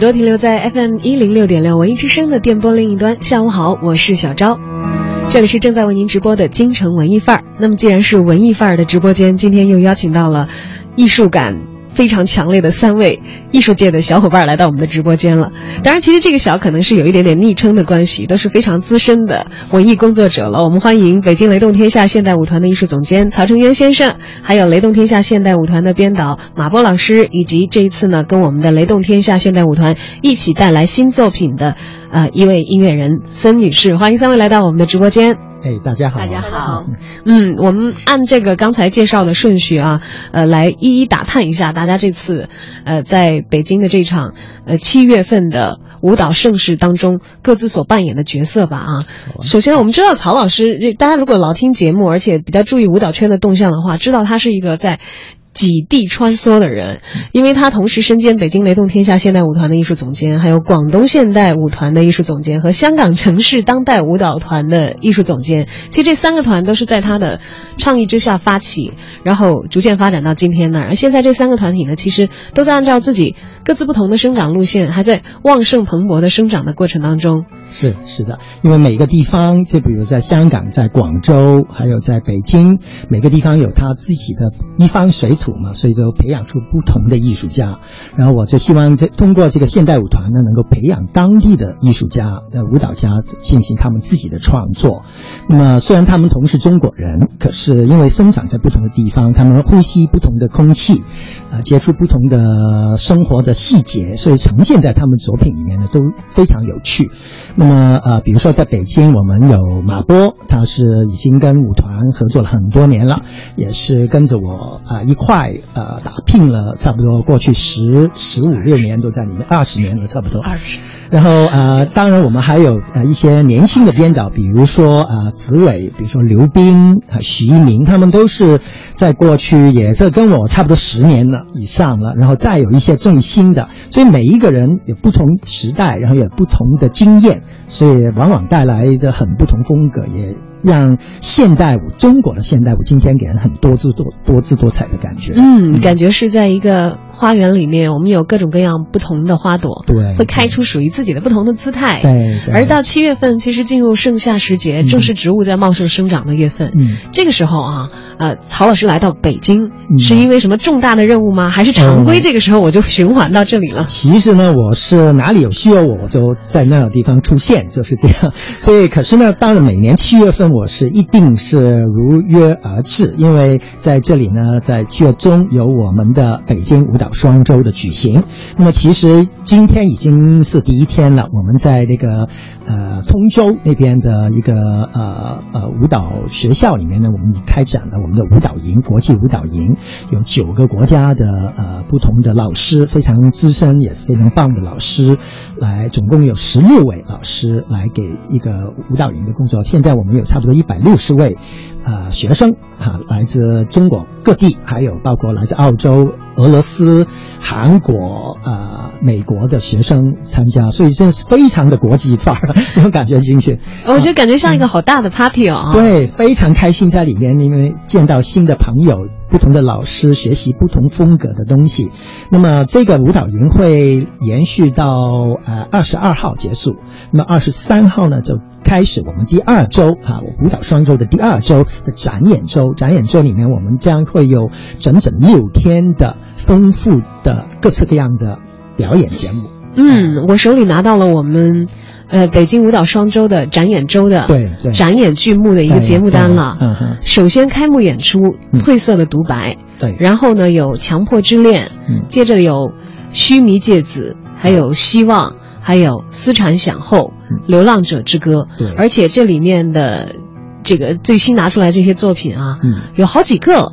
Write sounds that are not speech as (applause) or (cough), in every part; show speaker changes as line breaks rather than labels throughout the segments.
朵停留在 FM 一零六点六文艺之声的电波另一端。下午好，我是小昭，这里是正在为您直播的京城文艺范儿。那么，既然是文艺范儿的直播间，今天又邀请到了艺术感。非常强烈的三位艺术界的小伙伴来到我们的直播间了。当然，其实这个小可能是有一点点昵称的关系，都是非常资深的文艺工作者了。我们欢迎北京雷动天下现代舞团的艺术总监曹成渊先生，还有雷动天下现代舞团的编导马波老师，以及这一次呢跟我们的雷动天下现代舞团一起带来新作品的呃一位音乐人森女士。欢迎三位来到我们的直播间。
哎，大家好！
大家好。(laughs)
嗯，我们按这个刚才介绍的顺序啊，呃，来一一打探一下大家这次，呃，在北京的这场呃七月份的舞蹈盛事当中各自所扮演的角色吧啊。首先，我们知道曹老师，大家如果老听节目，而且比较注意舞蹈圈的动向的话，知道他是一个在。几地穿梭的人，因为他同时身兼北京雷动天下现代舞团的艺术总监，还有广东现代舞团的艺术总监和香港城市当代舞蹈团的艺术总监。其实这三个团都是在他的倡议之下发起，然后逐渐发展到今天的。而现在这三个团体呢，其实都在按照自己各自不同的生长路线，还在旺盛蓬勃的生长的过程当中。
是是的，因为每个地方，就比如在香港、在广州，还有在北京，每个地方有他自己的一方水。土嘛，所以就培养出不同的艺术家。然后我就希望这通过这个现代舞团呢，能够培养当地的艺术家、呃舞蹈家进行他们自己的创作。那么虽然他们同是中国人，可是因为生长在不同的地方，他们呼吸不同的空气，啊，接触不同的生活的细节，所以呈现在他们作品里面呢都非常有趣。那么呃，比如说在北京，我们有马波，他是已经跟舞团合作了很多年了，也是跟着我啊一块。快呃打拼了差不多过去十十五六年都在里面二十年了差不多。
二十，
然后呃当然我们还有呃一些年轻的编导，比如说呃子伟，比如说刘斌、徐一鸣，他们都是在过去也是跟我差不多十年了以上了，然后再有一些最新的，所以每一个人有不同时代，然后有不同的经验，所以往往带来的很不同风格也。让现代舞，中国的现代舞，今天给人很多姿多多姿多彩的感觉。
嗯，感觉是在一个。花园里面，我们有各种各样不同的花朵，
对，
会开出属于自己的不同的姿态。
对，
而到七月份，其实进入盛夏时节，正是植物在茂盛生长的月份。
嗯，
这个时候啊，呃，曹老师来到北京，是因为什么重大的任务吗？还是常规？这个时候我就循环到这里了。
其实呢，我是哪里有需要我，我就在那个地方出现，就是这样。所以，可是呢，到了每年七月份，我是一定是如约而至，因为在这里呢，在七月中有我们的北京舞蹈。双周的举行，那么其实今天已经是第一天了。我们在那个呃通州那边的一个呃呃舞蹈学校里面呢，我们开展了我们的舞蹈营，国际舞蹈营，有九个国家的呃不同的老师，非常资深也非常棒的老师，来总共有十六位老师来给一个舞蹈营的工作。现在我们有差不多一百六十位。呃，学生啊，来自中国各地，还有包括来自澳洲、俄罗斯、韩国、呃、美国的学生参加，所以真是非常的国际范儿，(laughs) 有感觉进去。
我觉得感觉像一个好大的 party 哦。
对，非常开心在里面，因为见到新的朋友。不同的老师学习不同风格的东西，那么这个舞蹈营会延续到呃二十二号结束，那么二十三号呢就开始我们第二周啊舞蹈双周的第二周的展演周，展演周里面我们将会有整整六天的丰富的各式各样的表演节目。
嗯，我手里拿到了我们。呃，北京舞蹈双周的展演周的
对
展演剧目的一个节目单了。
嗯哼。
首先开幕演出《褪色的独白》，
对。
然后呢，有《强迫之恋》，
嗯。
接着有《须弥芥子》，还有《希望》，还有《思产想后》，《流浪者之歌》。
对。
而且这里面的这个最新拿出来这些作品啊，
嗯
有好几个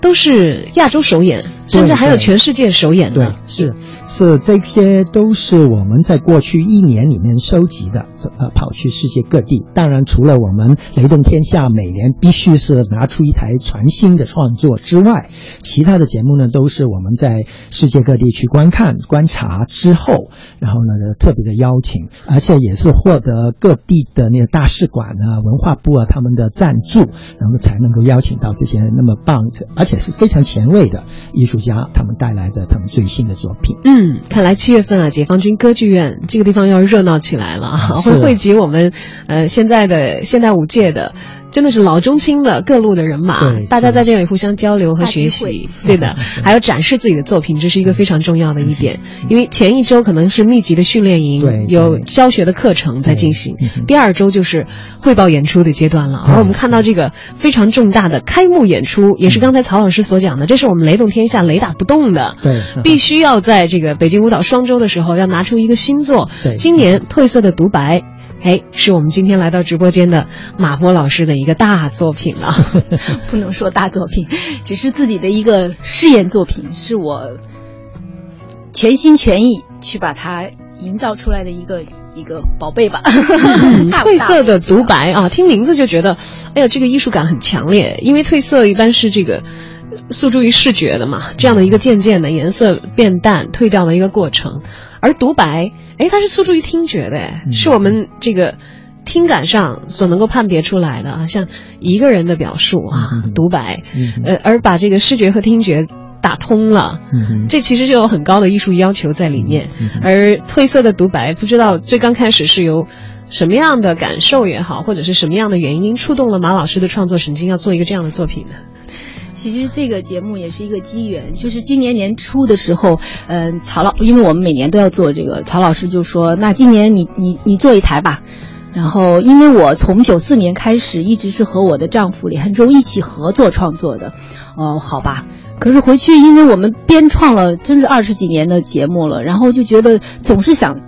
都是亚洲首演，甚至还有全世界首演
对
的。，
是是，这些都是我们在过去一年里面收集的，呃，跑去世界各地。当然，除了我们雷动天下每年必须是拿出一台全新的创作之外，其他的节目呢，都是我们在世界各地去观看、观察之后，然后呢特别的邀请，而且也是获得各地的那个大使馆啊、文化部啊他们的赞助，然后才能够邀请到这些那么棒的，而且是非常前卫的艺术家，他们带来的他们最新的作品。
嗯，看来七月份啊，解放军歌剧院这个地方要热闹起来了啊，会汇集我们呃现在的现代舞界的，真的是老中青的各路的人马，大家在这里互相交流和学习，对的，还有展示自己的作品，这是一个非常重要的一点。因为前一周可能是密集的训练营
对，
有教学的课程在进行第二周就是汇报演出的阶段了。而我们看到这个非常重大的开幕演出，也是刚才曹老师所讲的，这是我们雷动天下雷打不动的。
对，
必须要在这个北京舞蹈双周的时候，要拿出一个新作。
对
今年褪色的独白，哎，是我们今天来到直播间的马波老师的一个大作品了。(laughs)
不能说大作品，只是自己的一个试验作品，是我全心全意去把它营造出来的一个一个宝贝吧。(laughs)
褪色的独白啊，听名字就觉得，哎呀，这个艺术感很强烈。因为褪色一般是这个诉诸于视觉的嘛，这样的一个渐渐的颜色变淡、褪掉的一个过程。而独白，哎，它是诉诸于听觉的，哎，
嗯
是我们这个听感上所能够判别出来的啊，像一个人的表述啊，
嗯
独白，
嗯
呃，而把这个视觉和听觉打通了。
嗯
这其实就有很高的艺术要求在里面，
嗯
而褪色的独白，不知道最刚开始是由什么样的感受也好，或者是什么样的原因触动了马老师的创作神经，要做一个这样的作品呢？
其实这个节目也是一个机缘，就是今年年初的时候，嗯、曹老，因为我们每年都要做这个，曹老师就说，那今年你你你做一台吧。然后，因为我从九四年开始一直是和我的丈夫李汉忠一起合作创作的，哦，好吧。可是回去，因为我们编创了真是二十几年的节目了，然后就觉得总是想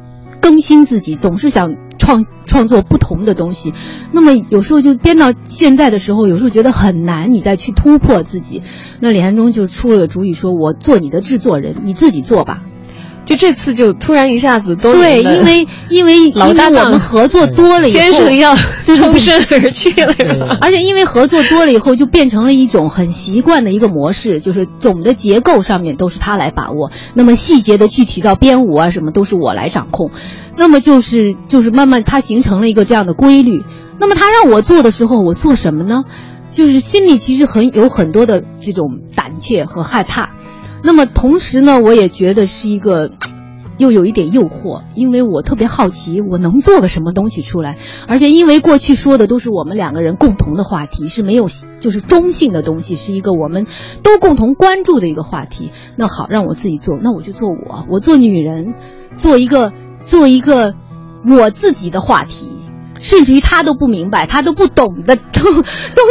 更新自己，总是想创创作不同的东西。那么有时候就编到现在的时候，有时候觉得很难，你再去突破自己。那李安中就出了主意，说我做你的制作人，你自己做吧。
就这次就突然一下子都
对，因为 (laughs) 因为
老搭档
因为我们合作多了以后，
先生要 (laughs) 抽身而去了，
而且因为合作多了以后，就变成了一种很习惯的一个模式，就是总的结构上面都是他来把握，那么细节的具体到编舞啊什么都是我来掌控，那么就是就是慢慢他形成了一个这样的规律。那么他让我做的时候，我做什么呢？就是心里其实很有很多的这种胆怯和害怕，那么同时呢，我也觉得是一个。又有一点诱惑，因为我特别好奇，我能做个什么东西出来？而且因为过去说的都是我们两个人共同的话题，是没有就是中性的东西，是一个我们都共同关注的一个话题。那好，让我自己做，那我就做我，我做女人，做一个做一个我自己的话题。甚至于他都不明白，他都不懂的东东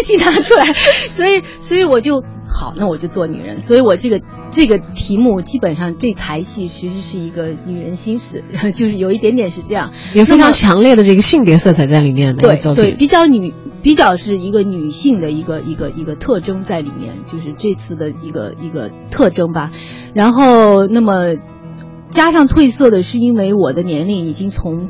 西拿出来，(laughs) 所以所以我就好，那我就做女人。所以我这个这个题目基本上这台戏其实是一个女人心事，(laughs) 就是有一点点是这样，
有非常强烈的这个性别色彩在里面的
对。对，比较女，比较是一个女性的一个一个一个特征在里面，就是这次的一个一个特征吧。然后，那么加上褪色的是因为我的年龄已经从。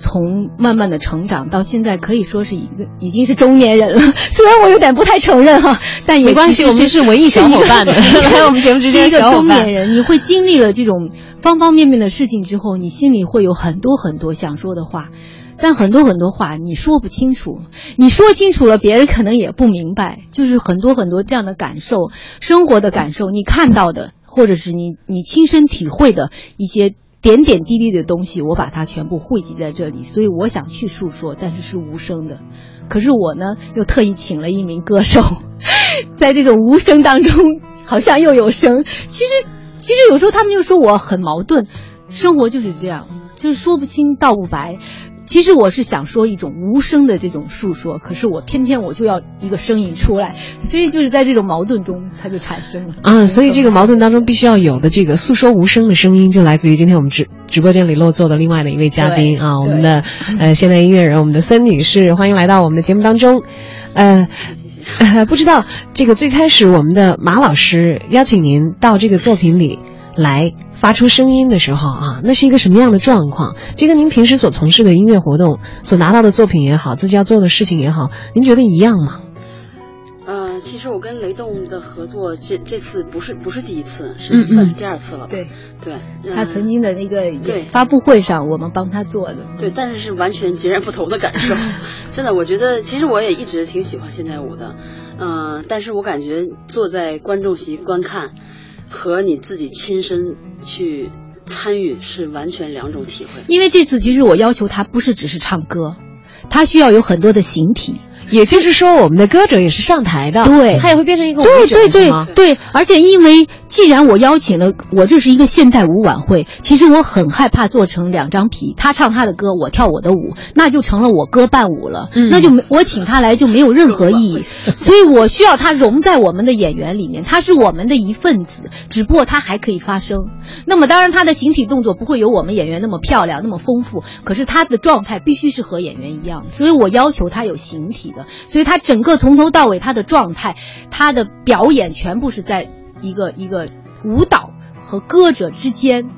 从慢慢的成长到现在，可以说是一个已经是中年人了。(laughs) 虽然我有点不太承认哈，但也
没关系我们是文艺小伙伴的 (laughs) 来我们节目之间
是一个
小伙伴
中年人，你会经历了这种方方面面的事情之后，你心里会有很多很多想说的话。但很多很多话你说不清楚，你说清楚了，别人可能也不明白。就是很多很多这样的感受，生活的感受，你看到的，或者是你你亲身体会的一些点点滴滴的东西，我把它全部汇集在这里。所以我想去诉说，但是是无声的。可是我呢，又特意请了一名歌手，(laughs) 在这种无声当中，好像又有声。其实，其实有时候他们就说我很矛盾，生活就是这样，就是说不清道不白。其实我是想说一种无声的这种诉说，可是我偏偏我就要一个声音出来，所以就是在这种矛盾中，它就产生了
啊，所以这个矛盾当中必须要有的这个诉说无声的声音，就来自于今天我们直直播间里落座的另外的一位嘉宾啊，我们的呃现代音乐人，我们的森女士，欢迎来到我们的节目当中。呃，呃，不知道这个最开始我们的马老师邀请您到这个作品里来发出声音的时候啊，那是一个什么样的状况？这跟您平时所从事的音乐活动、所拿到的作品也好，自己要做的事情也好，您觉得一样吗？
呃，其实我跟雷动的合作，这这次不是不是第一次，是算是第二次了吧？
对
对，
他
嗯
曾经的那个
对
发布会上，我们帮他做的。
对，但是是完全截然不同的感受。(laughs) 真的，我觉得其实我也一直挺喜欢现代舞的，嗯、但是我感觉坐在观众席观看和你自己亲身去参与是完全两种体会。
因为这次其实我要求他不是只是唱歌，他需要有很多的形体。
也就是说，我们的歌者也是上台的，
对
他也会变成一个舞者，
对对对对，而且因为既然我邀请了，我这是一个现代舞晚会，其实我很害怕做成两张皮，他唱他的歌，我跳我的舞，那就成了我歌伴舞了，
嗯
那就没我请他来就没有任何意义，所以我需要他融在我们的演员里面，他是我们的一份子，只不过他还可以发声。那么当然他的形体动作不会有我们演员那么漂亮那么丰富，可是他的状态必须是和演员一样的，所以我要求他有形体的，所以他整个从头到尾他的状态，他的表演全部是在一个一个舞蹈和歌者之间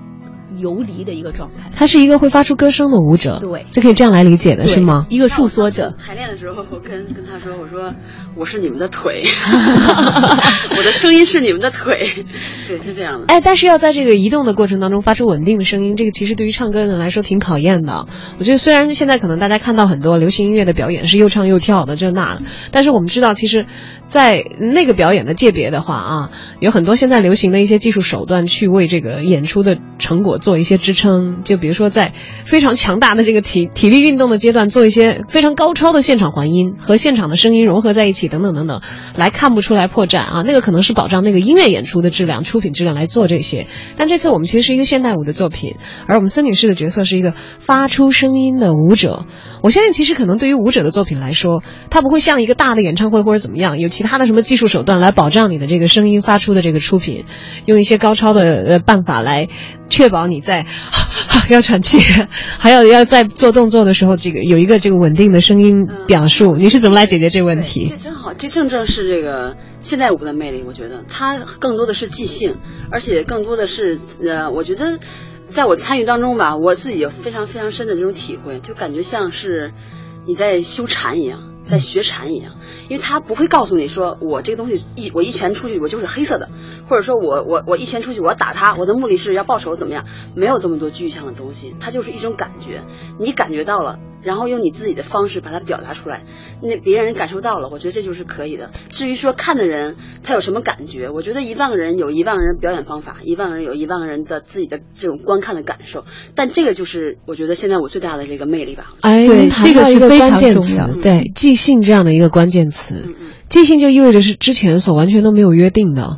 游离的一个状态。
他是一个会发出歌声的舞者，
对
就可以这样来理解的是吗？
一个诉说者。
排练的时候，我跟跟他说：“我说我是你们的腿，(laughs) 我的声音是你们的腿。”对，是这样的。
哎，但是要在这个移动的过程当中发出稳定的声音，这个其实对于唱歌的人来说挺考验的。我觉得虽然现在可能大家看到很多流行音乐的表演是又唱又跳的这那的，但是我们知道，其实，在那个表演的界别的话啊，有很多现在流行的一些技术手段去为这个演出的成果做一些支撑。就比如说在非常强大的这个体体力运动的阶段，做一些非常高超的现场环音和现场的声音融合在一起，等等等等，来看不出来破绽啊。那个可能是保障那个音乐演出的质量、出品质量来做这些。但这次我们其实是一个现代舞的作品，而我们森女士的角色是一个发出声音的舞者。我相信，其实可能对于舞者的作品来说，它不会像一个大的演唱会或者怎么样，有其他的什么技术手段来保障你的这个声音发出的这个出品，用一些高超的呃办法来确保在 (laughs) 要喘气，还有要在做动作的时候，这个有一个这个稳定的声音表述。你是怎么来解决这个问题
这？真好，这正正是这个现代舞的魅力。我觉得它更多的是即兴，而且更多的是呃，我觉得在我参与当中吧，我自己有非常非常深的这种体会，就感觉像是你在修禅一样，在学禅一样。因为他不会告诉你说，我这个东西一我一拳出去我就是黑色的，或者说我我我一拳出去我要打他，我的目的是要报仇怎么样？没有这么多具象的东西，它就是一种感觉，你感觉到了。然后用你自己的方式把它表达出来，那别人感受到了，我觉得这就是可以的。至于说看的人他有什么感觉，我觉得一万个人有一万个人表演方法，一万个人有一万个人的自己的这种观看的感受。但这个就是我觉得现在我最大的这个魅力吧。
哎，
对这个
到一个
是非常
关键词
重要的，
对，即兴这样的一个关键词。即兴就意味着是之前所完全都没有约定的。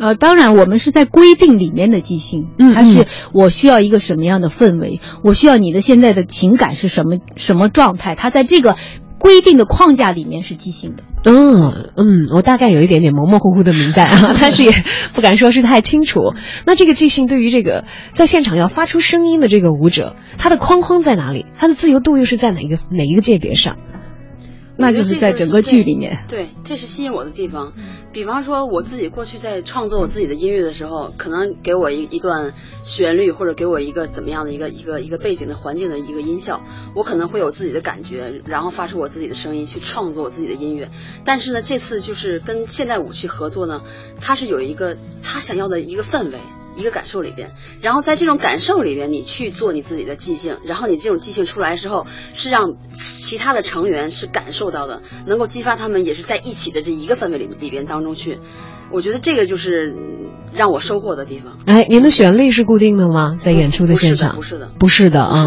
呃，当然，我们是在规定里面的即兴，
嗯
它是我需要一个什么样的氛围，我需要你的现在的情感是什么什么状态，它在这个规定的框架里面是即兴的。
嗯嗯，我大概有一点点模模糊糊的明白啊，(laughs) 但是也不敢说是太清楚。那这个即兴对于这个在现场要发出声音的这个舞者，他的框框在哪里？他的自由度又是在哪一个哪一个界别上？
那就是在整个剧里面。
对，这是吸引我的地方。比方说，我自己过去在创作我自己的音乐的时候，可能给我一一段旋律，或者给我一个怎么样的一个一个一个背景的环境的一个音效，我可能会有自己的感觉，然后发出我自己的声音去创作我自己的音乐。但是呢，这次就是跟现代舞去合作呢，它是有一个他想要的一个氛围。一个感受里边，然后在这种感受里边，你去做你自己的即兴，然后你这种即兴出来之后，是让其他的成员是感受到的，能够激发他们也是在一起的这一个氛围里里边当中去。我觉得这个就是嗯让我收获的地方。
哎，您的旋律是固定的吗？在演出的现场？
不是的，
不是的啊。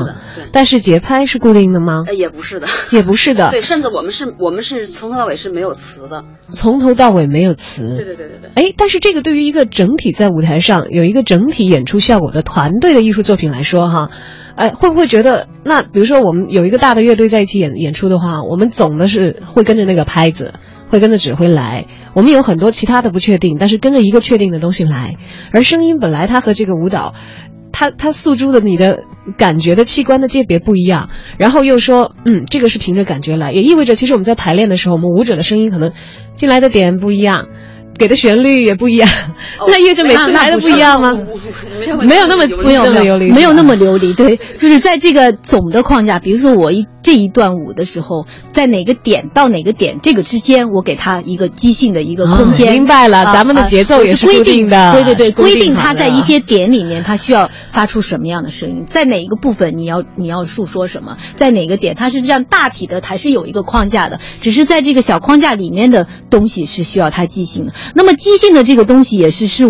但是节拍是固定的吗？
呃，也不是的，
也不是的。(laughs)
对，甚至我们是，我们是从头到尾是没有词的。
从头到尾没有词。
对对对对对。
哎，但是这个对于一个整体在舞台上有一个整体演出效果的团队的艺术作品来说，哈。哎，会不会觉得那比如说我们有一个大的乐队在一起演演出的话，我们总的是会跟着那个拍子，会跟着指挥来。我们有很多其他的不确定，但是跟着一个确定的东西来。而声音本来它和这个舞蹈，它它诉诸的你的感觉的器官的界别不一样，然后又说，嗯，这个是凭着感觉来，也意味着其实我们在排练的时候，我们舞者的声音可能进来的点不一样。给的旋律也不一样，(laughs) 那意味着每次来的不一样吗？
没有那么没有没有没有那么流离，对，就是在这个总的框架，比如说我一这一段舞的时候，在哪个点到哪个点这个之间，我给他一个即兴的一个空间。
明白了，咱们的节奏也
是
规定的，
对对对，规定他在一些点里面，他需要发出什么样的声音，在哪一个部分你要你要述说什么，在哪个点，它是这样大体的还是有一个框架的，只是在这个小框架里面的东西是需要他即兴的。那么即兴的这个东西也是是，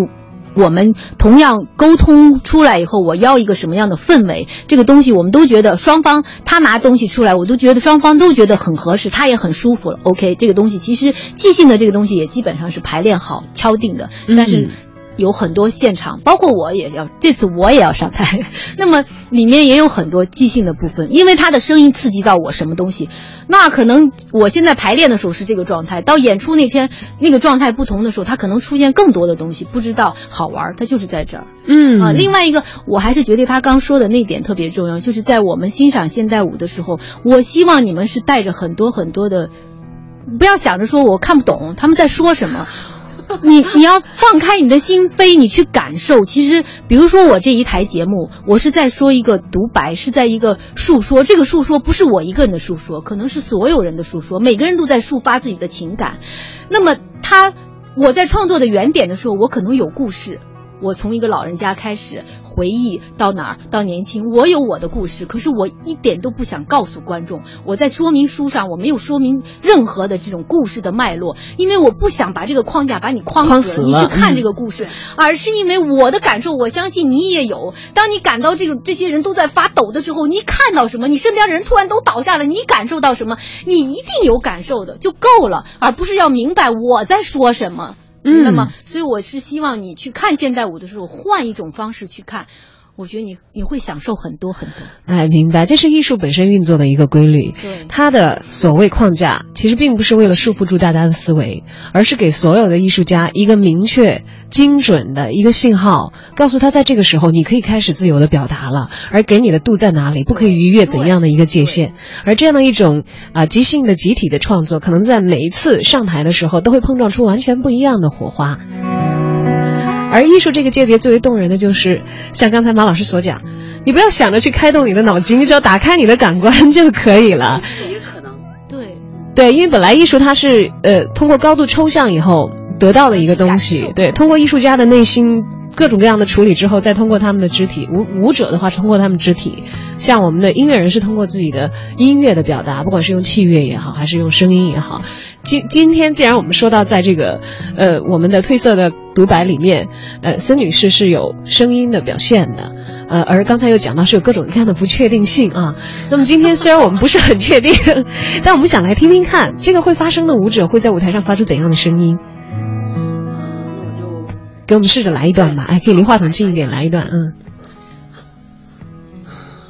我们同样沟通出来以后，我要一个什么样的氛围？这个东西我们都觉得双方他拿东西出来，我都觉得双方都觉得很合适，他也很舒服了。OK，这个东西其实即兴的这个东西也基本上是排练好敲定的，但是。有很多现场，包括我也要这次我也要上台，(laughs) 那么里面也有很多即兴的部分，因为他的声音刺激到我什么东西，那可能我现在排练的时候是这个状态，到演出那天那个状态不同的时候，他可能出现更多的东西，不知道好玩，他就是在这儿。
嗯
啊，另外一个我还是觉得他刚说的那点特别重要，就是在我们欣赏现代舞的时候，我希望你们是带着很多很多的，不要想着说我看不懂他们在说什么。(laughs) 你你要放开你的心扉，你去感受。其实，比如说我这一台节目，我是在说一个独白，是在一个述说。这个述说不是我一个人的述说，可能是所有人的述说。每个人都在抒发自己的情感。那么，他我在创作的原点的时候，我可能有故事。我从一个老人家开始回忆到哪儿，到年轻，我有我的故事，可是我一点都不想告诉观众。我在说明书上我没有说明任何的这种故事的脉络，因为我不想把这个框架把你框死了，你去看这个故事，而是因为我的感受，我相信你也有。当你感到这个这些人都在发抖的时候，你看到什么？你身边的人突然都倒下了，你感受到什么？你一定有感受的就够了，而不是要明白我在说什么。
嗯，
那么，所以我是希望你去看现代舞的时候，换一种方式去看，我觉得你你会享受很多很多。
哎，明白，这是艺术本身运作的一个规律。
对，
它的所谓框架，其实并不是为了束缚住大家的思维，而是给所有的艺术家一个明确、精准的一个信号，告诉他在这个时候你可以开始自由的表达了，而给你的度在哪里，不可以逾越怎样的一个界限。而这样的一种啊即兴的集体的创作，可能在每一次上台的时候，都会碰撞出完全不一样的火花。而艺术这个界别最为动人的就是，像刚才马老师所讲，你不要想着去开动你的脑筋，你只要打开你的感官就可以了。
也可能。
对，
对，因为本来艺术它是呃通过高度抽象以后得到的一个东西，对，通过艺术家的内心各种各样的处理之后，再通过他们的肢体，舞舞者的话通过他们肢体，像我们的音乐人是通过自己的音乐的表达，不管是用器乐也好，还是用声音也好。今今天既然我们说到在这个，呃，我们的褪色的独白里面，呃，森女士是有声音的表现的，呃，而刚才又讲到是有各种各样的不确定性啊。那么今天虽然我们不是很确定，但我们想来听听看，这个会发生的舞者会在舞台上发出怎样的声音？给我们试着来一段吧，哎，可以离话筒近一点，来一段，嗯。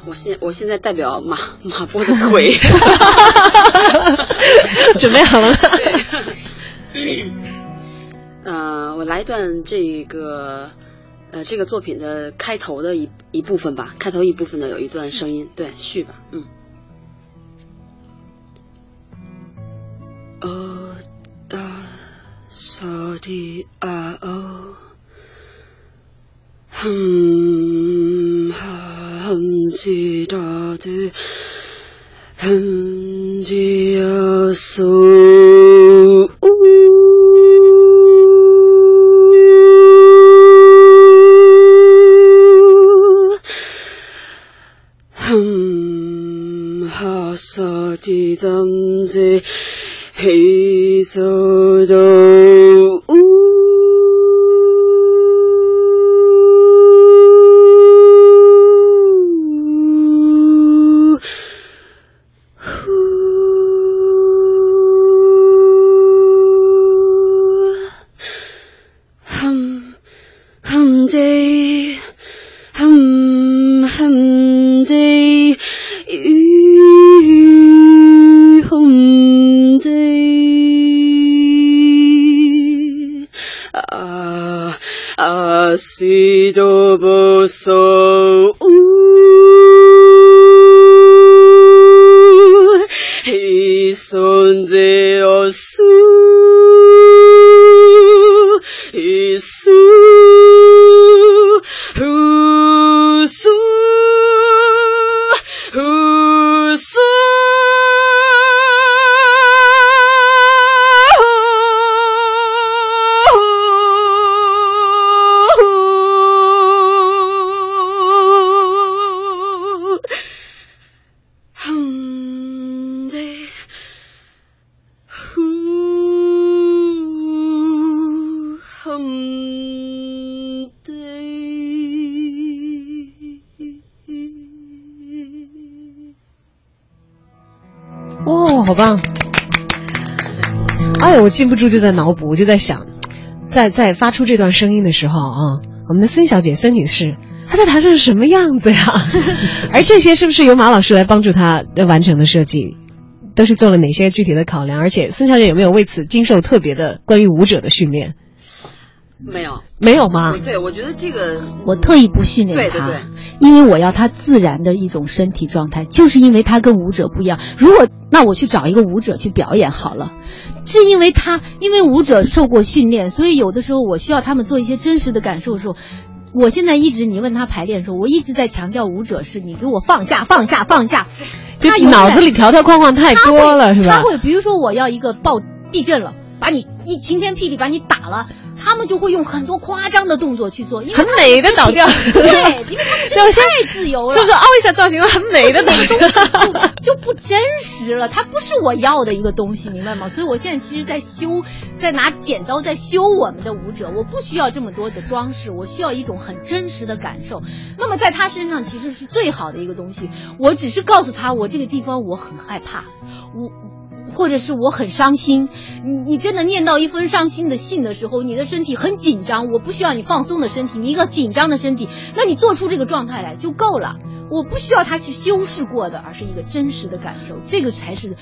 我现我现在代表马马波的腿，(laughs) (laughs)
准备好了吗？
嗯，(coughs) 我来一段这个呃这个作品的开头的一一部分吧，开头一部分的有一段声音，对，续吧，嗯。哦啊，嗦的啊哦，哼哈。很知道的，很知道所。哈萨的当子，黑色的。存ぜ
禁不住就在脑补，我就在想，在在发出这段声音的时候啊，我们的孙小姐孙女士她在台上是什么样子呀？(laughs) 而这些是不是由马老师来帮助她的完成的设计？都是做了哪些具体的考量？而且孙小姐有没有为此经受特别的关于舞者的训练？
没有，
没有吗？
对，我觉得这个
我特意不训练他，
对对对
因为我要他自然的一种身体状态，就是因为他跟舞者不一样。如果那我去找一个舞者去表演好了，是因为他因为舞者受过训练，所以有的时候我需要他们做一些真实的感受的时候。我现在一直，你问他排练的时候，我一直在强调舞者是你给我放下，放下，放下。
就
他
脑子里条条框框太多了，是吧
他？会，比如说我要一个暴地震了，把你一晴天霹雳把你打了，他们就会用很多夸张的动作去做，因为
很美的倒掉
对，因为他们 (laughs) 身体太自由了，
是不是凹一下造型很美的
那个东西？就就不真实了，它不是我要的一个东西，明白吗？所以我现在其实，在修，在拿剪刀在修我们的舞者，我不需要这么多的装饰，我需要一种很真实的感受。那么在他身上其实是最好的一个东西，我只是告诉他，我这个地方我很害怕，我。或者是我很伤心，你你真的念到一封伤心的信的时候，你的身体很紧张，我不需要你放松的身体，你一个紧张的身体，那你做出这个状态来就够了。我不需要他去修饰过的，而是一个真实的感受，这个才是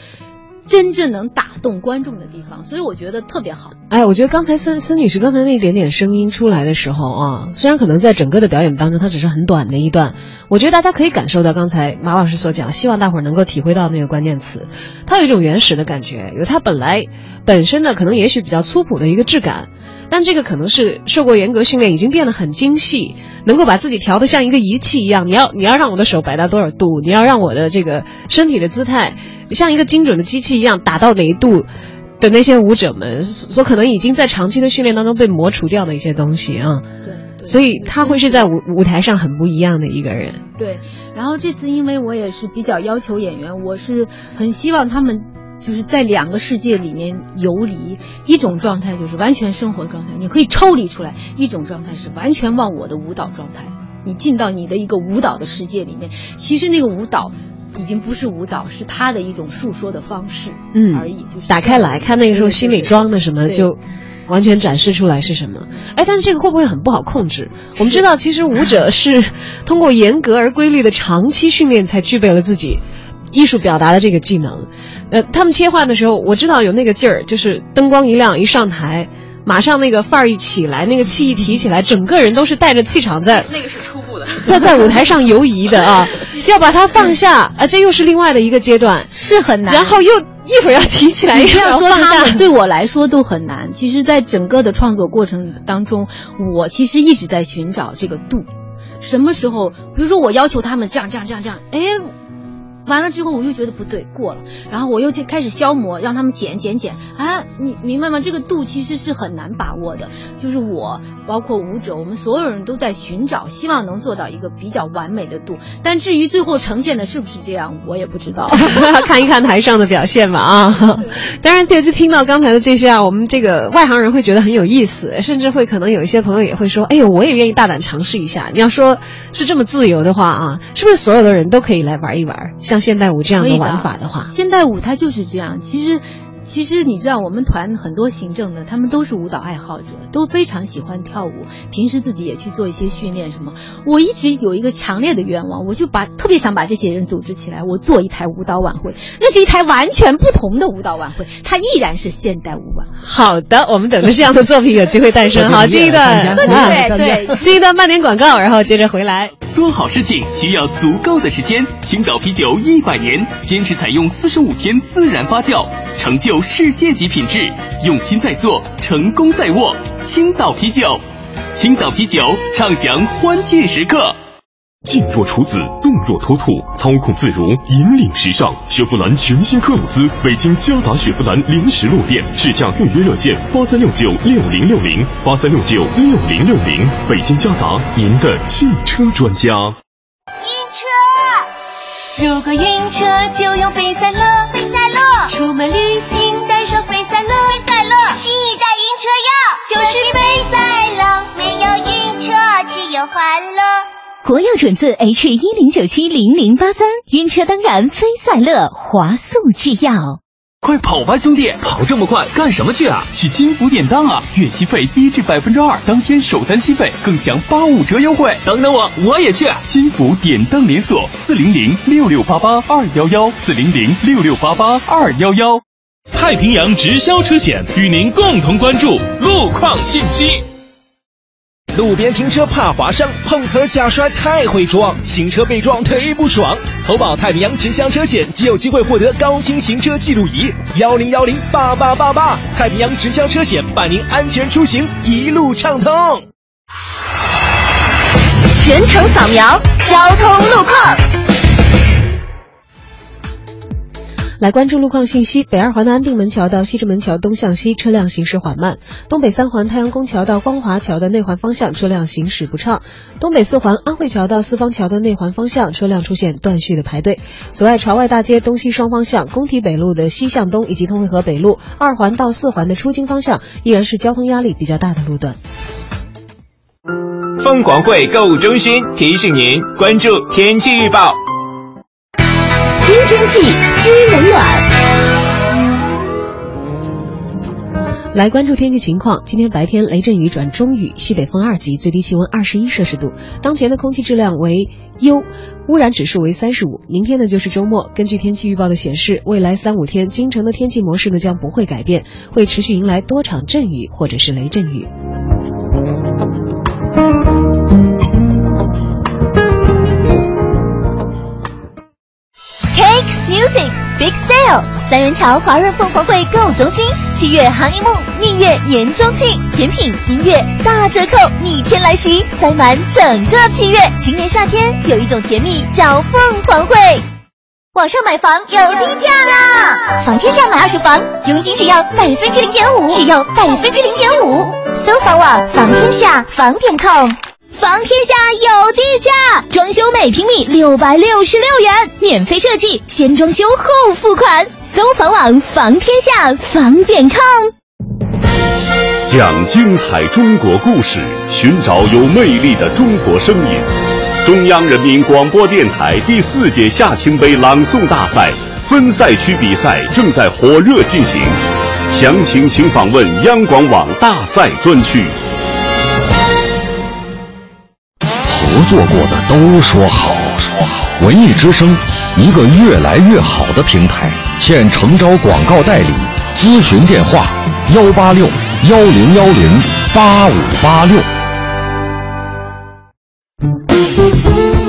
真正能打动观众的地方。所以我觉得特别好。
哎，我觉得刚才孙孙女士刚才那一点点声音出来的时候啊，虽然可能在整个的表演当中，它只是很短的一段，我觉得大家可以感受到刚才马老师所讲，希望大伙儿能够体会到那个关键词，它有一种原始的感觉，有它本来本身的可能也许比较粗朴的一个质感。但这个可能是受过严格训练，已经变得很精细，能够把自己调得像一个仪器一样。你要你要让我的手摆到多少度，你要让我的这个身体的姿态像一个精准的机器一样打到哪一度的那些舞者们，所可能已经在长期的训练当中被磨除掉的一些东西啊。
对，对
所以他会是在舞舞台上很不一样的一个人。
对。然后这次因为我也是比较要求演员，我是很希望他们。就是在两个世界里面游离，一种状态就是完全生活状态，你可以抽离出来；一种状态是完全忘我的舞蹈状态，你进到你的一个舞蹈的世界里面。其实那个舞蹈已经不是舞蹈，是他的一种诉说的方式，
嗯
而已。就是
打开来看那个时候心里装的什么就。完全展示出来是什么？哎，但是这个会不会很不好控制？我们知道，其实舞者是通过严格而规律的长期训练，才具备了自己艺术表达的这个技能。呃，他们切换的时候，我知道有那个劲儿，就是灯光一亮，一上台，马上那个范儿一起来，那个气一提起来，整个人都是带着气场在
那个是初步的，(laughs)
在在舞台上游移的啊，(laughs) 要把它放下啊，这又是另外的一个阶段，
是很难。
然后又一会儿要提起来，
你不要说
又放下
他们，对我来说都很难。其实，在整个的创作过程当中，我其实一直在寻找这个度。什么时候，比如说我要求他们这样这样这样这样，哎，完了之后我又觉得不对，过了，然后我又去开始消磨，让他们减减减。啊，你明白吗？这个度其实是很难把握的。就是我，包括舞者，我们所有人都在寻找，希望能做到一个比较完美的度。但至于最后呈现的是不是这样，我也不知道。(laughs)
看一看台上的表现吧啊！(laughs) 当然，对就听到刚才的这些啊，我们这个外行人会觉得很有意思，甚至会可能有一些朋友也会说：“哎呦，我也愿意大胆尝试一下。”你要说是这么自由的话啊，是不是所有的人都可以来玩一玩？像现代舞这样的玩法的话，
现代舞它就是这样。其实，其实你知道，我们团很多行政的，他们都是舞蹈爱好者，都非常喜欢跳舞，平时自己也去做一些训练什么。我一直有一个强烈的愿望，我就把特别想把这些人组织起来，我做一台舞蹈晚会，那是一台完全不同的舞蹈晚会，它依然是现代舞晚。
好的，我们等着这样的作品有机会诞生。好，这一段
对对对对，
这一段慢点广告，然后接着回来。
做好事情需要足够的时间，青岛啤酒一百年坚持采用四十五天自然发酵，成就世界级品质，用心在做，成功在握。青岛啤酒，青岛啤酒畅享欢聚时刻。
静若处子，动若脱兔，操控自如，引领时尚。雪佛兰全新科鲁兹，北京嘉达雪佛兰临时路店，试驾预约热线八三六九六零六零八三六九六零六零。北京嘉达，您的汽车专家。
晕车，如果晕车就用飞赛乐，
飞赛乐，
出门旅行带上飞赛乐，
飞赛乐，新一代晕车药
就是飞赛乐，
没有晕车，只有欢乐。
国药准字 H 一零九七零零八三，晕车当然飞赛乐，华速制药。
快跑吧，兄弟！跑这么快干什么去啊？去金福典当啊！月息费低至百分之二，当天首单息费更享八五折优惠。等等我，我也去！金福典当连锁四零零六六八八二幺幺四零零六六八八二幺幺。
太平洋直销车险与您共同关注路况信息。路边停车怕划伤，碰瓷儿假摔太会装，行车被撞忒不爽。投保太平洋直销车险即有机会获得高清行车记录仪，幺零幺零八八八八。太平洋直销车险伴您安全出行，一路畅通。
全程扫描交通路况。
来关注路况信息：北二环的安定门桥到西直门桥东向西车辆行驶缓慢；东北三环太阳宫桥到光华桥的内环方向车辆行驶不畅；东北四环安慧桥到四方桥的内环方向车辆出现断续的排队。此外，朝外大街东西双方向、工体北路的西向东以及通惠河北路二环到四环的出京方向依然是交通压力比较大的路段。
凤凰汇购物中心提醒您关注天气预报。
天气知冷暖，
来关注天气情况。今天白天雷阵雨转中雨，西北风二级，最低气温二十一摄氏度。当前的空气质量为优，污染指数为三十五。明天呢就是周末，根据天气预报的显示，未来三五天京城的天气模式呢将不会改变，会持续迎来多场阵雨或者是雷阵雨。
三元桥华润凤凰汇购物中心，七月行一幕，蜜月年中庆，甜品、音乐大折扣逆天来袭，塞满整个七月。今年夏天有一种甜蜜叫凤凰汇，网上买房有低价啦！房天下买二手房，佣金只要百分之零点五，只要百分之零点五。搜房网房天下房点 com。房天下有地价，装修每平米六百六十六元，免费设计，先装修后付款。搜房网房天下房点 com。
讲精彩中国故事，寻找有魅力的中国声音。中央人民广播电台第四届夏青杯朗诵大赛分赛区比赛正在火热进行，详情请访问央广网大赛专区。
做过的都说好，文艺之声，一个越来越好的平台。现诚招广告代理，咨询电话：幺八六幺零幺零八五八六。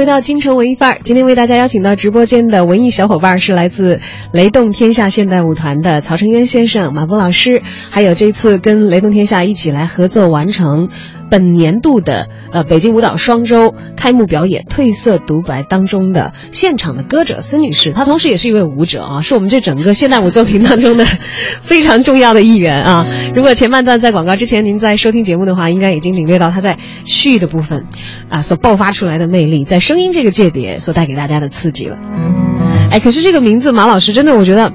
回到京城文艺范儿。今天为大家邀请到直播间的文艺小伙伴是来自雷动天下现代舞团的曹成渊先生、马波老师，还有这次跟雷动天下一起来合作完成本年度的呃北京舞蹈双周开幕表演《褪色独白》当中的现场的歌者孙女士，她同时也是一位舞者啊，是我们这整个现代舞作品当中的非常重要的一员啊。如果前半段在广告之前您在收听节目的话，应该已经领略到她在序的部分啊所爆发出来的魅力，在声音这个界别所带给大家的刺激了。哎，可是这个名字马老师真的，我觉得，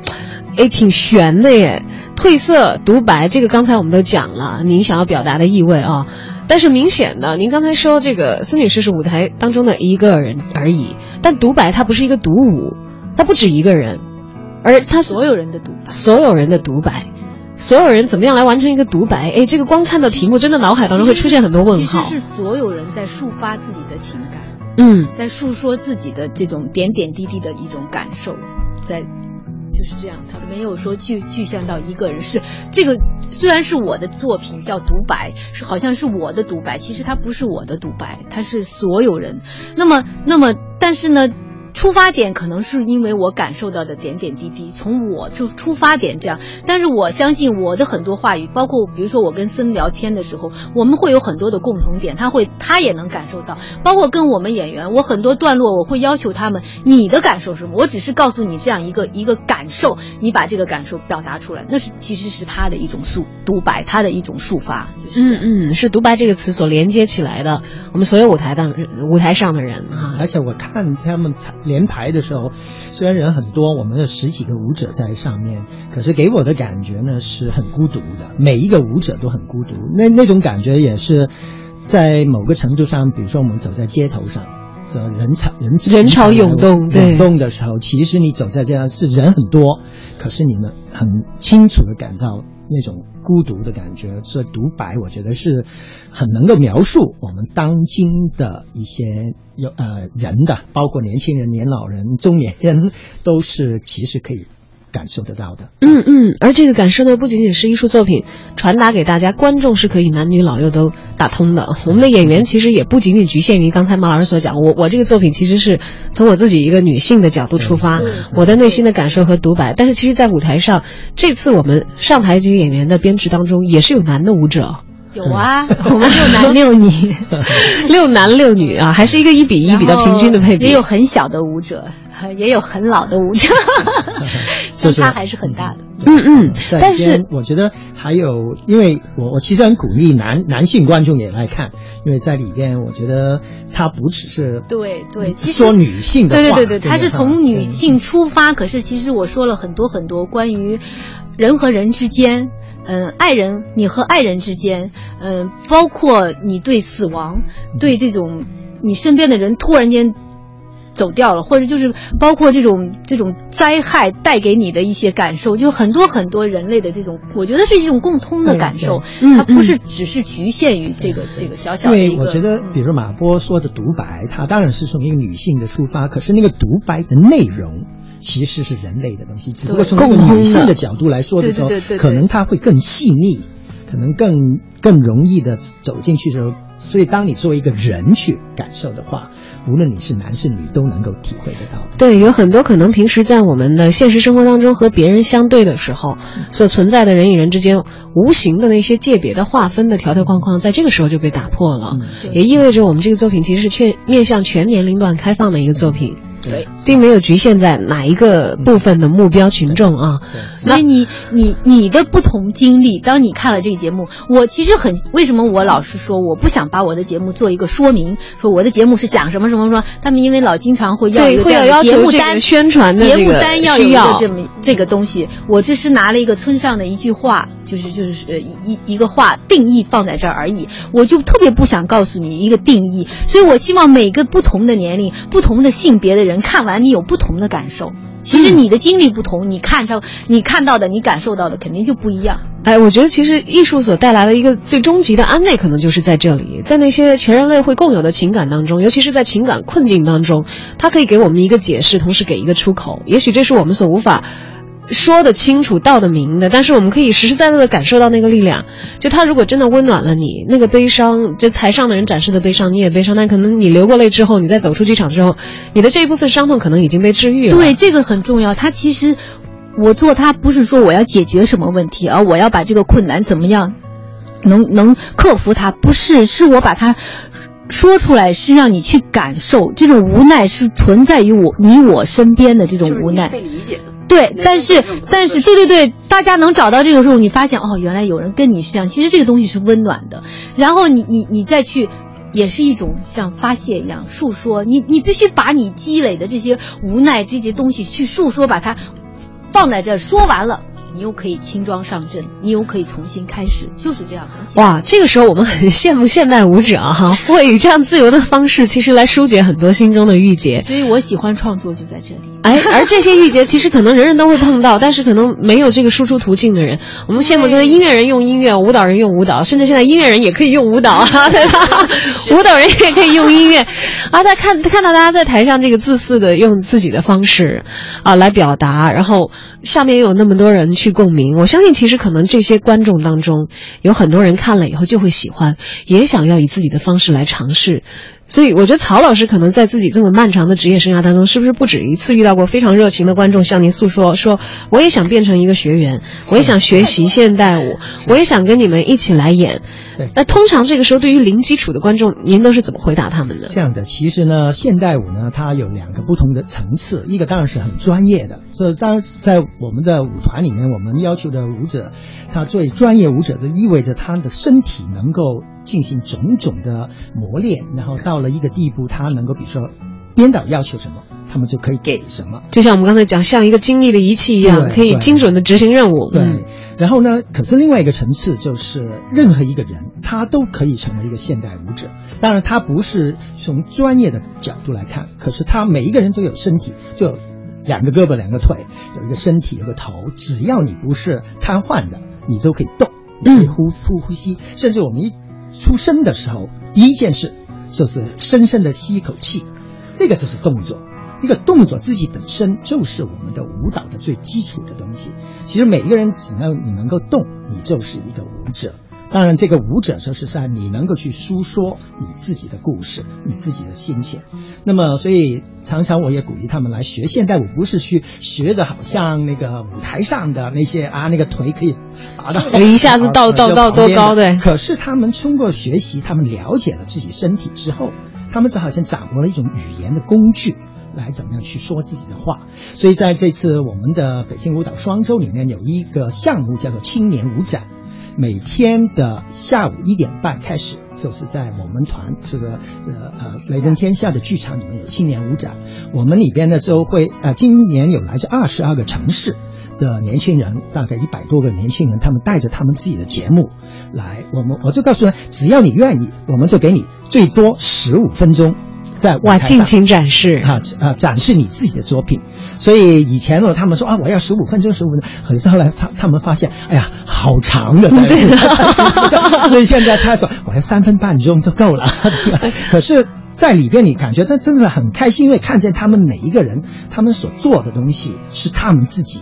哎，挺悬的耶。褪色独白，这个刚才我们都讲了，您想要表达的意味啊。但是明显的，您刚才说这个孙女士是舞台当中的一个人而已，但独白它不是一个独舞，它不止一个人，而它
所有人的独白，
所有人的独白，所有人怎么样来完成一个独白？哎，这个光看到题目，真的脑海当中会出现很多问号。
其实是所有人在抒发自己的情感，
嗯，
在诉说自己的这种点点滴滴的一种感受，在。就是这样，他没有说具具象到一个人。是这个虽然是我的作品叫独白，是好像是我的独白，其实它不是我的独白，它是所有人。那么，那么，但是呢？出发点可能是因为我感受到的点点滴滴，从我就出发点这样。但是我相信我的很多话语，包括比如说我跟森聊天的时候，我们会有很多的共同点，他会他也能感受到。包括跟我们演员，我很多段落我会要求他们，你的感受是什么？我只是告诉你这样一个一个感受，你把这个感受表达出来，那是其实是他的一种诉独白，他的一种抒发，就是
嗯嗯，是独白这个词所连接起来的。我们所有舞台的舞台上的人啊，
而且我看他们才。连排的时候，虽然人很多，我们有十几个舞者在上面，可是给我的感觉呢是很孤独的。每一个舞者都很孤独，那那种感觉也是在某个程度上，比如说我们走在街头上，这人潮人
人潮涌动
涌动的时候，其实你走在这样是人很多，可是你能很清楚的感到。那种孤独的感觉，这独白，我觉得是很能够描述我们当今的一些有呃人的，包括年轻人、年老人、中年人，都是其实可以。感受得到的，
嗯嗯，而这个感受呢，不仅仅是艺术作品传达给大家，观众是可以男女老幼都打通的。我们的演员其实也不仅仅局限于刚才马老师所讲，我我这个作品其实是从我自己一个女性的角度出发，我的内心的感受和独白。但是其实，在舞台上，这次我们上台这些演员的编制当中，也是有男的舞者。
有啊，我们六男六女，(laughs)
六男六女啊，还是一个一比一比较平均的配比。
也有很小的舞者，也有很老的舞者，(laughs) 相差还是很大的。
嗯嗯，但是
我觉得还有，因为我我其实很鼓励男男性观众也来看，因为在里边，我觉得他不只是
对对，其实
说女性的
对对对对，他是从女性出发，可是其实我说了很多很多关于人和人之间。嗯，爱人，你和爱人之间，嗯，包括你对死亡，对这种你身边的人突然间走掉了，或者就是包括这种这种灾害带给你的一些感受，就是很多很多人类的这种，我觉得是一种共通的感受，它不是只是局限于这个这个小小的
一个。我觉得，比如马波说的独白，它当然是从一个女性的出发，可是那个独白的内容。其实是人类的东西，只不过从女性的角度来说的时候，可能它会更细腻，可能更更容易的走进去的时候。所以，当你作为一个人去感受的话，无论你是男是女，都能够体会得到。
对，有很多可能平时在我们的现实生活当中和别人相对的时候，所存在的人与人之间无形的那些界别的划分的条条框框，在这个时候就被打破了，也意味着我们这个作品其实是全面向全年龄段开放的一个作品。
对，
并没有局限在哪一个部分的目标群众啊。
所以你你你的不同经历，当你看了这个节目，我其实很为什么我老是说我不想把我的节目做一个说明，说我的节目是讲什么什么什么。他们因为老经常会要一个节目单
宣传的
节目单要有一个这么这个东西，我只是拿了一个村上的一句话，就是就是呃一一个话定义放在这儿而已。我就特别不想告诉你一个定义，所以我希望每个不同的年龄、不同的性别的人。看完你有不同的感受，其实你的经历不同，你看到你看到的，你感受到的肯定就不一样。
哎，我觉得其实艺术所带来的一个最终极的安慰，可能就是在这里，在那些全人类会共有的情感当中，尤其是在情感困境当中，它可以给我们一个解释，同时给一个出口。也许这是我们所无法。说得清楚、道得明的，但是我们可以实实在在的感受到那个力量。就他如果真的温暖了你，那个悲伤，就台上的人展示的悲伤，你也悲伤。但可能你流过泪之后，你再走出剧场之后，你的这一部分伤痛可能已经被治愈了。
对，这个很重要。他其实，我做他不是说我要解决什么问题，而我要把这个困难怎么样。能能克服它，不是是我把它。说出来是让你去感受，这种无奈是存在于我你我身边的这种无奈。
被理解的。
对，但是但是对对对，大家能找到这个时候，你发现哦，原来有人跟你是这样，其实这个东西是温暖的。然后你你你再去，也是一种像发泄一样诉说。你你必须把你积累的这些无奈这些东西去诉说，把它放在这儿说完了。你又可以轻装上阵，你又可以重新开始，就是这样。
哇，这个时候我们很羡慕现代舞者哈，会以这样自由的方式，其实来疏解很多心中的郁结。
所以我喜欢创作就在这里。
哎，而这些郁结其实可能人人都会碰到，但是可能没有这个输出途径的人。我们羡慕这个音乐人用音乐，舞蹈人用舞蹈，甚至现在音乐人也可以用舞蹈啊，(laughs) 对吧？舞蹈人也可以用音乐啊。他看看到大家在台上这个自私的用自己的方式啊来表达，然后下面又有那么多人去。去共鸣，我相信其实可能这些观众当中有很多人看了以后就会喜欢，也想要以自己的方式来尝试。所以我觉得曹老师可能在自己这么漫长的职业生涯当中，是不是不止一次遇到过非常热情的观众向您诉说，说我也想变成一个学员，我也想学习现代舞，我也想跟你们一起来演。
对，
那通常这个时候对于零基础的观众，您都是怎么回答他们的？
这样的，其实呢，现代舞呢，它有两个不同的层次，一个当然是很专业的，所以当然在我们的舞团里面，我们要求的舞者，他作为专业舞者，就意味着他的身体能够进行种种的磨练，然后到了一个地步，他能够比如说编导要求什么，他们就可以给什么，
就像我们刚才讲，像一个精密的仪器一样，可以精准的执行任务。
对。然后呢？可是另外一个层次就是，任何一个人他都可以成为一个现代舞者。当然，他不是从专业的角度来看，可是他每一个人都有身体，就有两个胳膊、两个腿，有一个身体、有个头。只要你不是瘫痪的，你都可以动，你可以呼呼呼吸。甚至我们一出生的时候，第一件事就是深深的吸一口气，这个就是动作。一个动作自己本身就是我们的舞蹈的最基础的东西。其实每一个人只要你能够动，你就是一个舞者。当然，这个舞者就是在你能够去诉说你自己的故事，你自己的心情。那么，所以常常我也鼓励他们来学现代舞，不是去学的好像那个舞台上的那些啊，那个腿可以拔到
一下子到到到多高对。
可是他们通过学习，他们了解了自己身体之后，他们就好像掌握了一种语言的工具。来怎么样去说自己的话？所以在这次我们的北京舞蹈双周里面有一个项目叫做青年舞展，每天的下午一点半开始，就是在我们团这个呃呃雷震天下的剧场里面有青年舞展。我们里边呢就会呃今年有来自二十二个城市的年轻人，大概一百多个年轻人，他们带着他们自己的节目来，我们我就告诉他，只要你愿意，我们就给你最多十五分钟。在
哇，尽情展示
啊啊！展示你自己的作品。所以以前呢，他们说啊，我要十五分钟，十五分钟。可是后来他他们发现，哎呀，好长的。(laughs) 所以现在他说，我要三分半钟就够了。(laughs) 可是，在里边你感觉他真的很开心，因为看见他们每一个人，他们所做的东西是他们自己，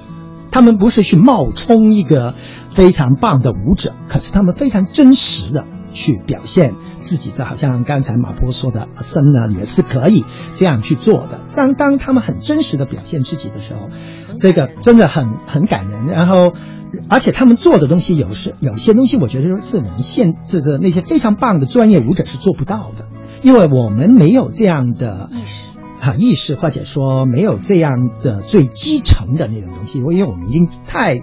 他们不是去冒充一个非常棒的舞者，可是他们非常真实的。去表现自己，这好像刚才马波说的，阿森呢也是可以这样去做的。当当他们很真实的表现自己的时候，这个真的很很感人。然后，而且他们做的东西有时有些东西，我觉得是我们现这个那些非常棒的专业舞者是做不到的，因为我们没有这样的意识啊意识，或者说没有这样的最基层的那种东西，因为我们已经太。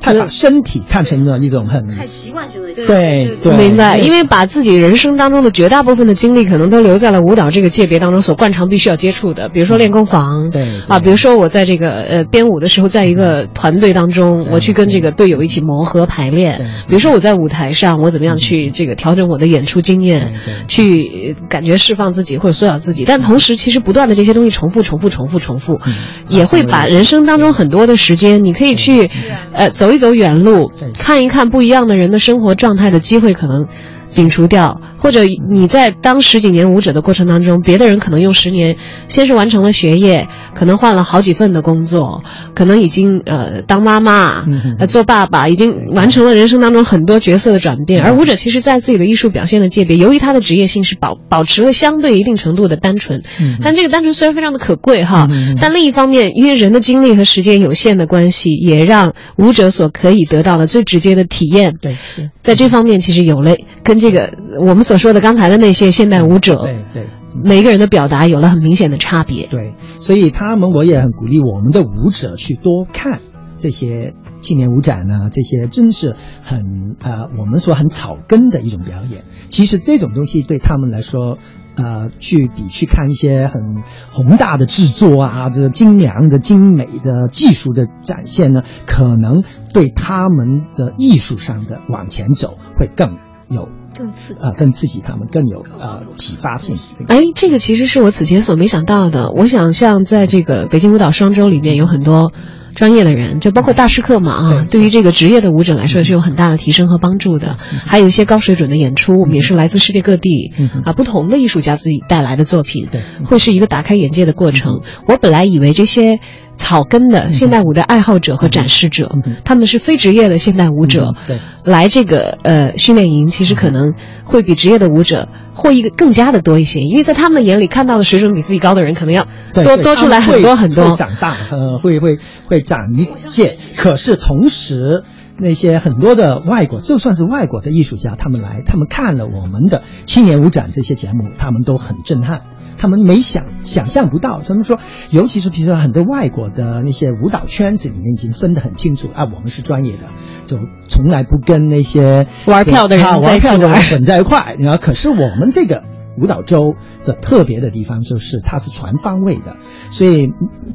他把身体看成了一种很
太习惯性的，
对
对，
明白。因为把自己人生当中的绝大部分的精力，可能都留在了舞蹈这个界别当中所惯常必须要接触的，比如说练功房，
对
啊，比如说我在这个呃编舞的时候，在一个团队当中，我去跟这个队友一起磨合排练，比如说我在舞台上，我怎么样去这个调整我的演出经验，去感觉释放自己或者缩小自己，但同时其实不断的这些东西重复、重复、重复、重复，也会把人生当中很多的时间，你可以去呃走一。走远路，看一看不一样的人的生活状态的机会，可能摒除掉，或者你在当十几年舞者的过程当中，别的人可能用十年，先是完成了学业，可能换了好几份的工作，可能已经呃当妈妈、呃做爸爸，已经完成了人生当中很多角色的转变。而舞者其实，在自己的艺术表现的界别，由于他的职业性是保保持了相对一定程度的单纯，但这个单纯虽然非常的可贵哈，但另一方面，因为人的精力和时间有限的关系，也让舞者所可以得到的最直接的体验，
对是。
在这方面其实有了跟这个我们所说的刚才的那些现代舞者，
对对。
每个人的表达有了很明显的差别。
对，所以他们我也很鼓励我们的舞者去多看这些青年舞展呢，这些真是很呃我们说很草根的一种表演。其实这种东西对他们来说，呃，去比去看一些很宏大的制作啊，这精良的、精美的技术的展现呢，可能对他们的艺术上的往前走会更有。
更刺激
啊、呃，更刺激他们，更有呃启发性。
哎，这个其实是我此前所没想到的。我想像在这个北京舞蹈双周里面有很多专业的人，就包括大师课嘛啊，对于这个职业的舞者来说是有很大的提升和帮助的。还有一些高水准的演出，我们也是来自世界各地啊不同的艺术家自己带来的作品，会是一个打开眼界的过程。我本来以为这些。草根的现代舞的爱好者和展示者，他们是非职业的现代舞者，对。来这个呃训练营，其实可能会比职业的舞者获益更加的多一些，因为在他们的眼里看到的水准比自己高的人，可能要多多出来很多很多，
会长大，呃，会会会长一届。可是同时，那些很多的外国，就算是外国的艺术家，他们来，他们看了我们的青年舞展这些节目，他们都很震撼。他们没想想象不到，他们说，尤其是比如说很多外国的那些舞蹈圈子里面已经分得很清楚啊，我们是专业的，就从来不跟那些
玩票的人
玩票的人混在一块。然后，可是我们这个舞蹈周的特别的地方就是它是全方位的，所以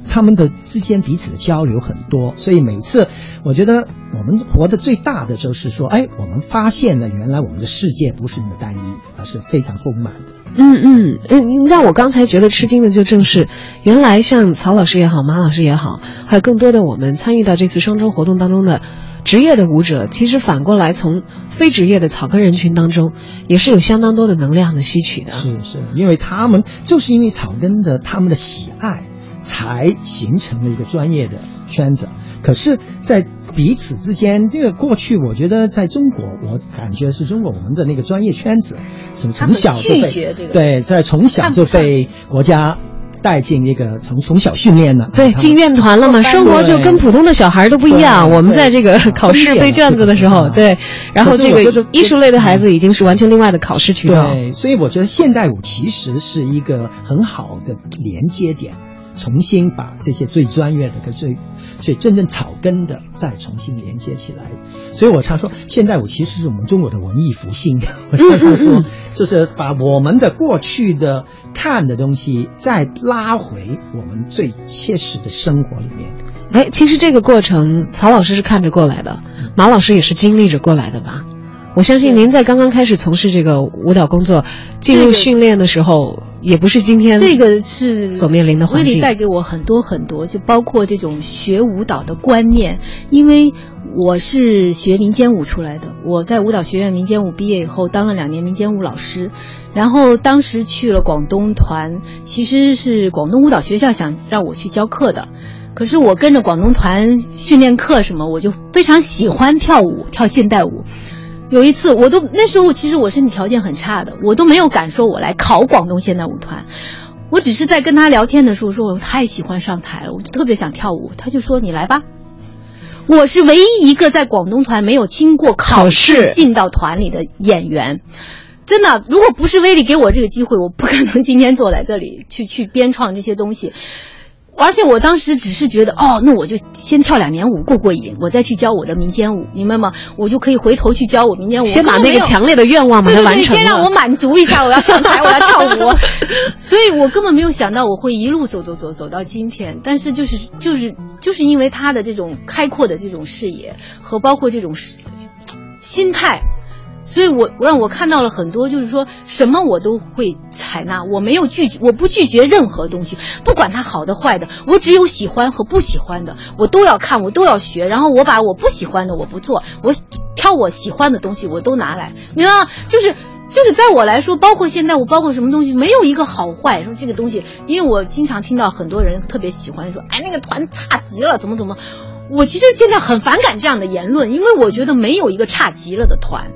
他们的之间彼此的交流很多。所以每次我觉得我们活得最大的就是说，哎，我们发现了原来我们的世界不是那么单一，而是非常丰满的。
嗯嗯嗯，让我刚才觉得吃惊的就正是，原来像曹老师也好，马老师也好，还有更多的我们参与到这次双周活动当中的职业的舞者，其实反过来从非职业的草根人群当中，也是有相当多的能量的吸取的。
是是，因为他们就是因为草根的他们的喜爱，才形成了一个专业的圈子。可是，在彼此之间，这个过去我觉得在中国，我感觉是中国我们的那个专业圈子，从从小就被、对，在从小就被国家带进一个从从小训练的。
对，进院团了嘛，生活就跟普通的小孩都不一样。我们在这个考试背卷子的时候，对，然后这个艺术类的孩子已经是完全另外的考试渠道。
对，所以我觉得现代舞其实是一个很好的连接点，重新把这些最专业的跟最。最真正草根的再重新连接起来，所以我常说现代舞其实是我们中国的文艺复兴。(laughs) 我常常说，就是把我们的过去的看的东西再拉回我们最切实的生活里面。
哎，其实这个过程，曹老师是看着过来的，马老师也是经历着过来的吧？我相信您在刚刚开始从事这个舞蹈工作、进入训练的时候，也不是今天
这个是
所面临的环境。
威力带给我很多很多，就包括这种学舞蹈的观念。因为我是学民间舞出来的，我在舞蹈学院民间舞毕业以后，当了两年民间舞老师，然后当时去了广东团，其实是广东舞蹈学校想让我去教课的。可是我跟着广东团训练课什么，我就非常喜欢跳舞，跳现代舞。有一次，我都那时候其实我身体条件很差的，我都没有敢说我来考广东现代舞团，我只是在跟他聊天的时候说，我太喜欢上台了，我就特别想跳舞。他就说你来吧。我是唯一一个在广东团没有经过考试进到团里的演员，真的，如果不是威力给我这个机会，我不可能今天坐在这里去去编创这些东西。而且我当时只是觉得，哦，那我就先跳两年舞过过瘾，我再去教我的民间舞，明白吗？我就可以回头去教我民间舞。
先把那个强烈的愿望把它完成。
对对对，先让我满足一下，我要上台，我要跳舞。(laughs) 所以我根本没有想到我会一路走走走走到今天。但是就是就是就是因为他的这种开阔的这种视野和包括这种心态，所以我我让我看到了很多，就是说什么我都会采纳，我没有拒绝，我不拒绝任何东西，不管它好的坏的，我只有喜欢和不喜欢的，我都要看，我都要学，然后我把我不喜欢的我不做，我挑我喜欢的东西我都拿来，明白吗？就是。就是在我来说，包括现在我包括什么东西，没有一个好坏。说这个东西，因为我经常听到很多人特别喜欢说，哎，那个团差极了，怎么怎么。我其实现在很反感这样的言论，因为我觉得没有一个差极了的团，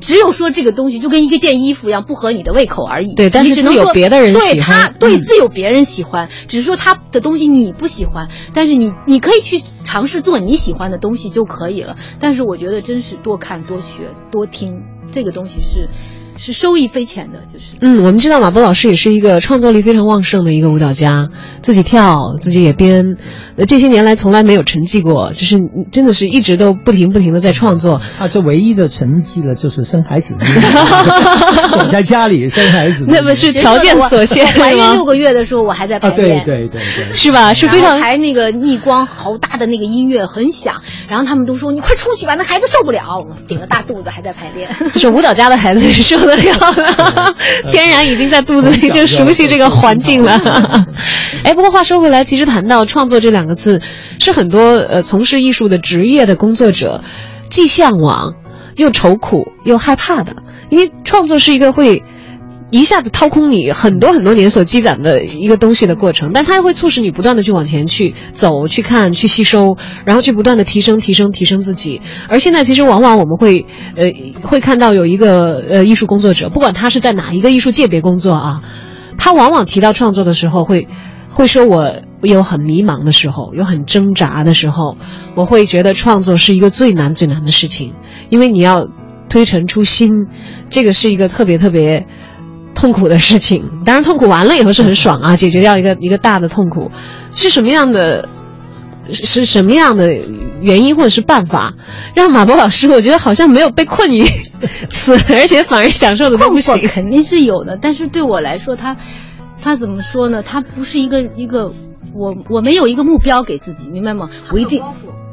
只有说这个东西就跟一个件衣服一样，不合你的胃口而已。
对，但是
自
有别的人
喜欢，对他对自有别人喜欢，只是说他的东西你不喜欢，但是你你可以去尝试做你喜欢的东西就可以了。但是我觉得真是多看多学多听，这个东西是。是收益匪浅的，就是。
嗯，我们知道马波老师也是一个创作力非常旺盛的一个舞蹈家，自己跳，自己也编，呃，这些年来从来没有沉寂过，就是真的是一直都不停不停的在创作。
啊，这唯一的沉寂了就是生孩子，躲 (laughs) 在家里生孩子。
那么是条件所限
怀孕六个月的时候，我还在排
练。对对对对。
是吧？是非常
排那个逆光，好大的那个音乐很响，然后他们都说你快出去吧，那孩子受不了。顶个大肚子还在排练。
就是舞蹈家的孩子是受。得了，天然已经在肚子里就熟悉这个环境了。(laughs) 哎，不过话说回来，其实谈到创作这两个字，是很多呃从事艺术的职业的工作者既向往又愁苦又害怕的，因为创作是一个会。一下子掏空你很多很多年所积攒的一个东西的过程，但它又会促使你不断的去往前去走、去看、去吸收，然后去不断的提升、提升、提升自己。而现在其实往往我们会，呃，会看到有一个呃艺术工作者，不管他是在哪一个艺术界别工作啊，他往往提到创作的时候，会会说我有很迷茫的时候，有很挣扎的时候，我会觉得创作是一个最难最难的事情，因为你要推陈出新，这个是一个特别特别。痛苦的事情，当然痛苦完了以后是很爽啊，解决掉一个一个大的痛苦，是什么样的？是什么样的原因或者是办法，让马博老师我觉得好像没有被困于 (laughs) 此，而且反而享受的东西
肯定是有的。但是对我来说，他他怎么说呢？他不是一个一个我我没有一个目标给自己，明白吗？我一定。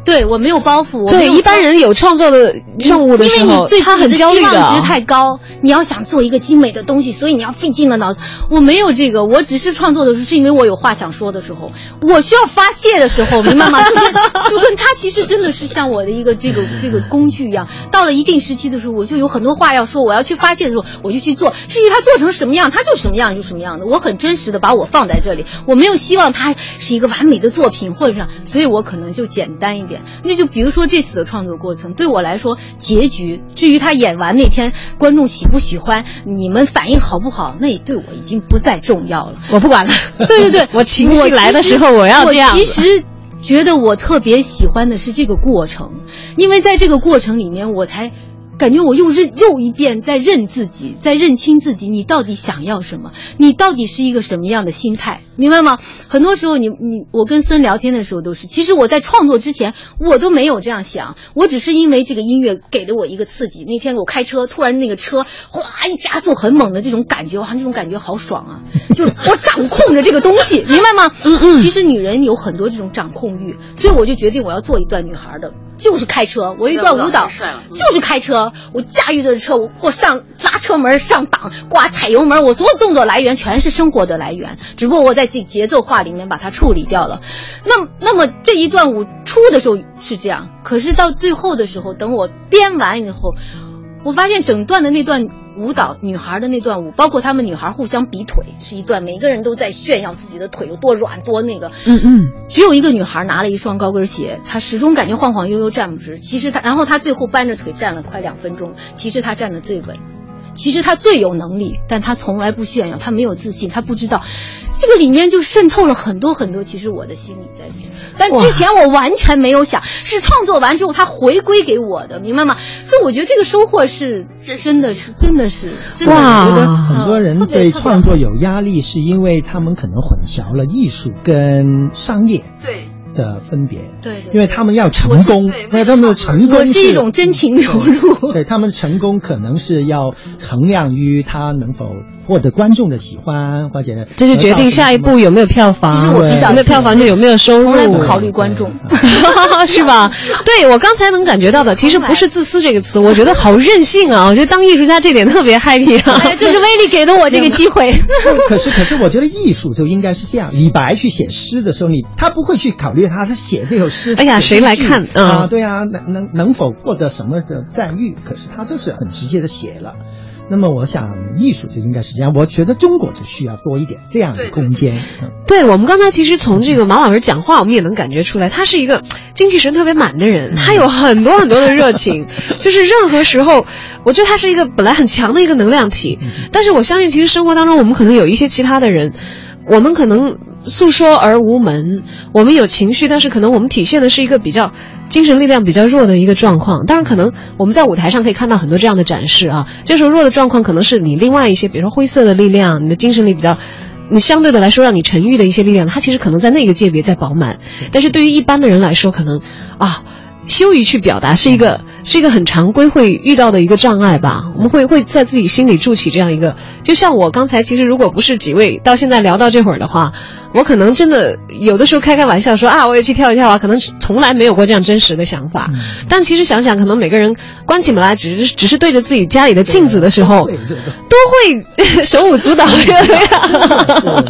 对我没有包袱。
对一般人有创作的任务的时候，
他
很焦虑的。
期望值太高，你要想做一个精美的东西，所以你要费尽了脑子。我没有这个，我只是创作的时候，是因为我有话想说的时候，我需要发泄的时候，明白吗？就跟就跟他其实真的是像我的一个这个这个工具一样。到了一定时期的时候，我就有很多话要说，我要去发泄的时候，我就去做。至于他做成什么样，他就什么样就什么样的。我很真实的把我放在这里，我没有希望他是一个完美的作品，或者是，所以我可能就简单一点。那就比如说这次的创作过程，对我来说，结局至于他演完那天观众喜不喜欢，你们反应好不好，那也对我已经不再重要了。
我不管了。
对对对，(laughs)
我情绪来的时候我要这样。
其实觉得我特别喜欢的是这个过程，因为在这个过程里面，我才。感觉我又认又一遍在认自己，在认清自己，你到底想要什么？你到底是一个什么样的心态？明白吗？很多时候，你你我跟森聊天的时候都是，其实我在创作之前，我都没有这样想，我只是因为这个音乐给了我一个刺激。那天我开车，突然那个车哗一加速，很猛的这种感觉，哇，那种感觉好爽啊！就是我掌控着这个东西，明白吗？
嗯嗯。
其实女人有很多这种掌控欲，所以我就决定我要做一段女孩的。就是开车，我一段舞蹈就是开车，我驾驭的车，我我上拉车门上档挂踩油门，我所有动作来源全是生活的来源，只不过我在自己节奏化里面把它处理掉了。那那么这一段舞出的时候是这样，可是到最后的时候，等我编完以后，我发现整段的那段。舞蹈女孩的那段舞，包括她们女孩互相比腿，是一段每个人都在炫耀自己的腿有多软多那个。
嗯嗯。
只有一个女孩拿了一双高跟鞋，她始终感觉晃晃悠悠站不直。其实她，然后她最后扳着腿站了快两分钟。其实她站的最稳，其实他最有能力，但他从来不炫耀，他没有自信，他不知道，这个里面就渗透了很多很多。其实我的心理在里面。但之前我完全没有想，是创作完之后他回归给我的，明白吗？所以我觉得这个收获是真的是真的是
哇！我觉得很多人对创作有压力，是因为他们可能混淆了艺术跟商业
对
的分别。
对，
因为他们要成功，那他们的成功
是一种真情流露。
对他们成功可能是要衡量于他能否获得观众的喜欢，或者
这就决定下一步有没有票房。
其实我比较
有没有票房就有没有收入，
从来不考虑观众，(laughs)
是吧？对我刚才能感觉到的，其实不是自私这个词，我觉得好任性啊！我觉得当艺术家这点特别 happy 啊！
哎，这是威力给的我这个机会。
可 (laughs) 是可是，我觉得艺术就应该是这样。李白去写诗的时候，你他不会去考虑他是写这首诗，
哎呀，谁来看
啊？对啊，能能能否获得什么的赞誉？可是他就是很直接的写了。那么我想，艺术就应该是这样。我觉得中国就需要多一点这样的空间。
对我们刚才其实从这个马老师讲话，我们也能感觉出来，他是一个精气神特别满的人，他有很多很多的热情，就是任何时候，我觉得他是一个本来很强的一个能量体。但是我相信，其实生活当中我们可能有一些其他的人，我们可能诉说而无门，我们有情绪，但是可能我们体现的是一个比较。精神力量比较弱的一个状况，当然可能我们在舞台上可以看到很多这样的展示啊。这时候弱的状况可能是你另外一些，比如说灰色的力量，你的精神力比较，你相对的来说让你沉郁的一些力量，它其实可能在那个界别在饱满。但是对于一般的人来说，可能啊，羞于去表达是一个是一个很常规会遇到的一个障碍吧。我们会会在自己心里筑起这样一个，就像我刚才其实如果不是几位到现在聊到这会儿的话。我可能真的有的时候开开玩笑说啊，我也去跳一跳啊，可能从来没有过这样真实的想法。但其实想想，可能每个人关起门来，只是只是对着自己家里的镜子的时候，都会 (laughs) 手舞足蹈。(laughs)
是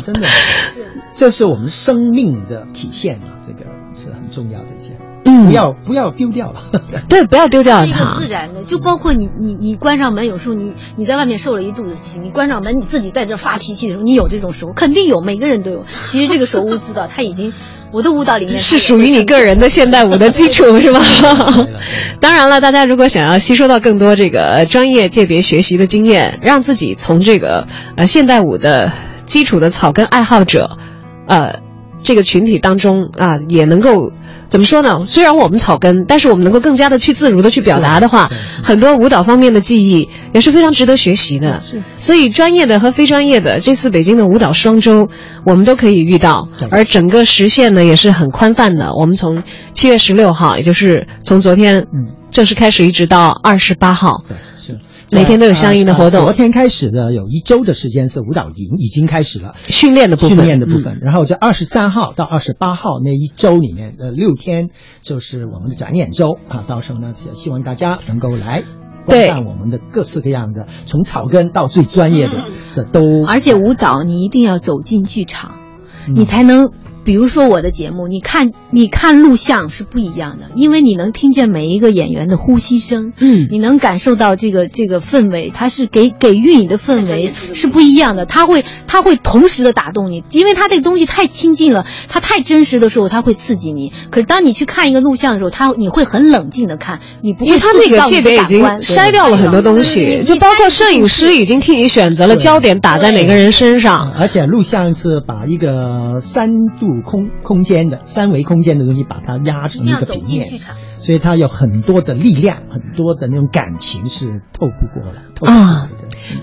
真的，(laughs) 这是我们生命的体现嘛？这个是很重要的一件。
嗯，
不要不要丢掉了，(laughs)
对，不要丢掉
它。自然的，就包括你你你关上门，有时候你你在外面受了一肚子气，你关上门，你自己在这发脾气的时候，你有这种时候，肯定有，每个人都有。其实这个手舞足蹈，它已经我的舞蹈里面
是属于你个人的现代舞的基础，是吧？(laughs) (laughs) 当然了，大家如果想要吸收到更多这个专业界别学习的经验，让自己从这个呃现代舞的基础的草根爱好者，呃这个群体当中啊，也能够。怎么说呢？虽然我们草根，但是我们能够更加的去自如的去表达的话，很多舞蹈方面的技艺也是非常值得学习的。
是，
所以专业的和非专业的，这次北京的舞蹈双周，我们都可以遇到。而整个时限呢也是很宽泛的，我们从七月十六号，也就是从昨天正式开始，一直到二十八号。
是。(laughs)
每天都有相应的活动。
昨天开始的有一周的时间是舞蹈营已经开始了
训练的部分，
训练的部分。然后在二十三号到二十八号那一周里面的六天，就是我们的展演周啊。到时候呢，希望大家能够来观看我们的各式各样的，从草根到最专业的的都。
而且舞蹈你一定要走进剧场，你才能。比如说我的节目，你看你看录像是不一样的，因为你能听见每一个演员的呼吸声，
嗯，
你能感受到这个这个氛围，它是给给予你的氛围是不一样的，它会它会同时的打动你，因为它这个东西太亲近了，它太真实的时候，它会刺激你。可是当你去看一个录像的时候，它你会很冷静的看，你不会因
为它那个界别已经筛掉了很多东西，就包括摄影师已经替你选择了焦点打在哪个人身上，
而且录像是把一个三度。空空间的三维空间的东西，把它压成一个平面，所以它有很多的力量，很多的那种感情是透不过的
啊。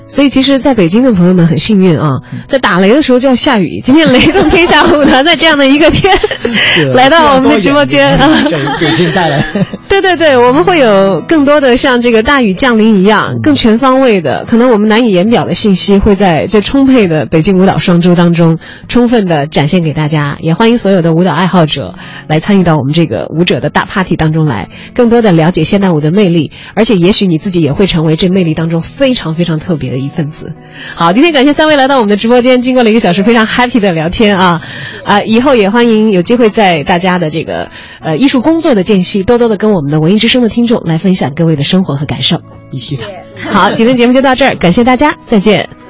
所以其实，在北京的朋友们很幸运啊，在打雷的时候就要下雨。今天雷动天下舞团在这样的一个天 (laughs) 来到我们的直播间啊，(laughs)
给给带来。
对对对，我们会有更多的像这个大雨降临一样更全方位的，可能我们难以言表的信息，会在这充沛的北京舞蹈双周当中充分的展现给大家。也欢迎所有的舞蹈爱好者来参与到我们这个舞者的大 party 当中来，更多的了解现代舞的魅力，而且也许你自己也会成为这魅力当中非常非常特别的一份子。好，今天感谢三位来到我们的直播间，经过了一个小时非常 happy 的聊天啊啊！以后也欢迎有机会在大家的这个呃艺术工作的间隙，多多的跟我们的文艺之声的听众来分享各位的生活和感受。
必须的。
好，今天节目就到这儿，感谢大家，再见。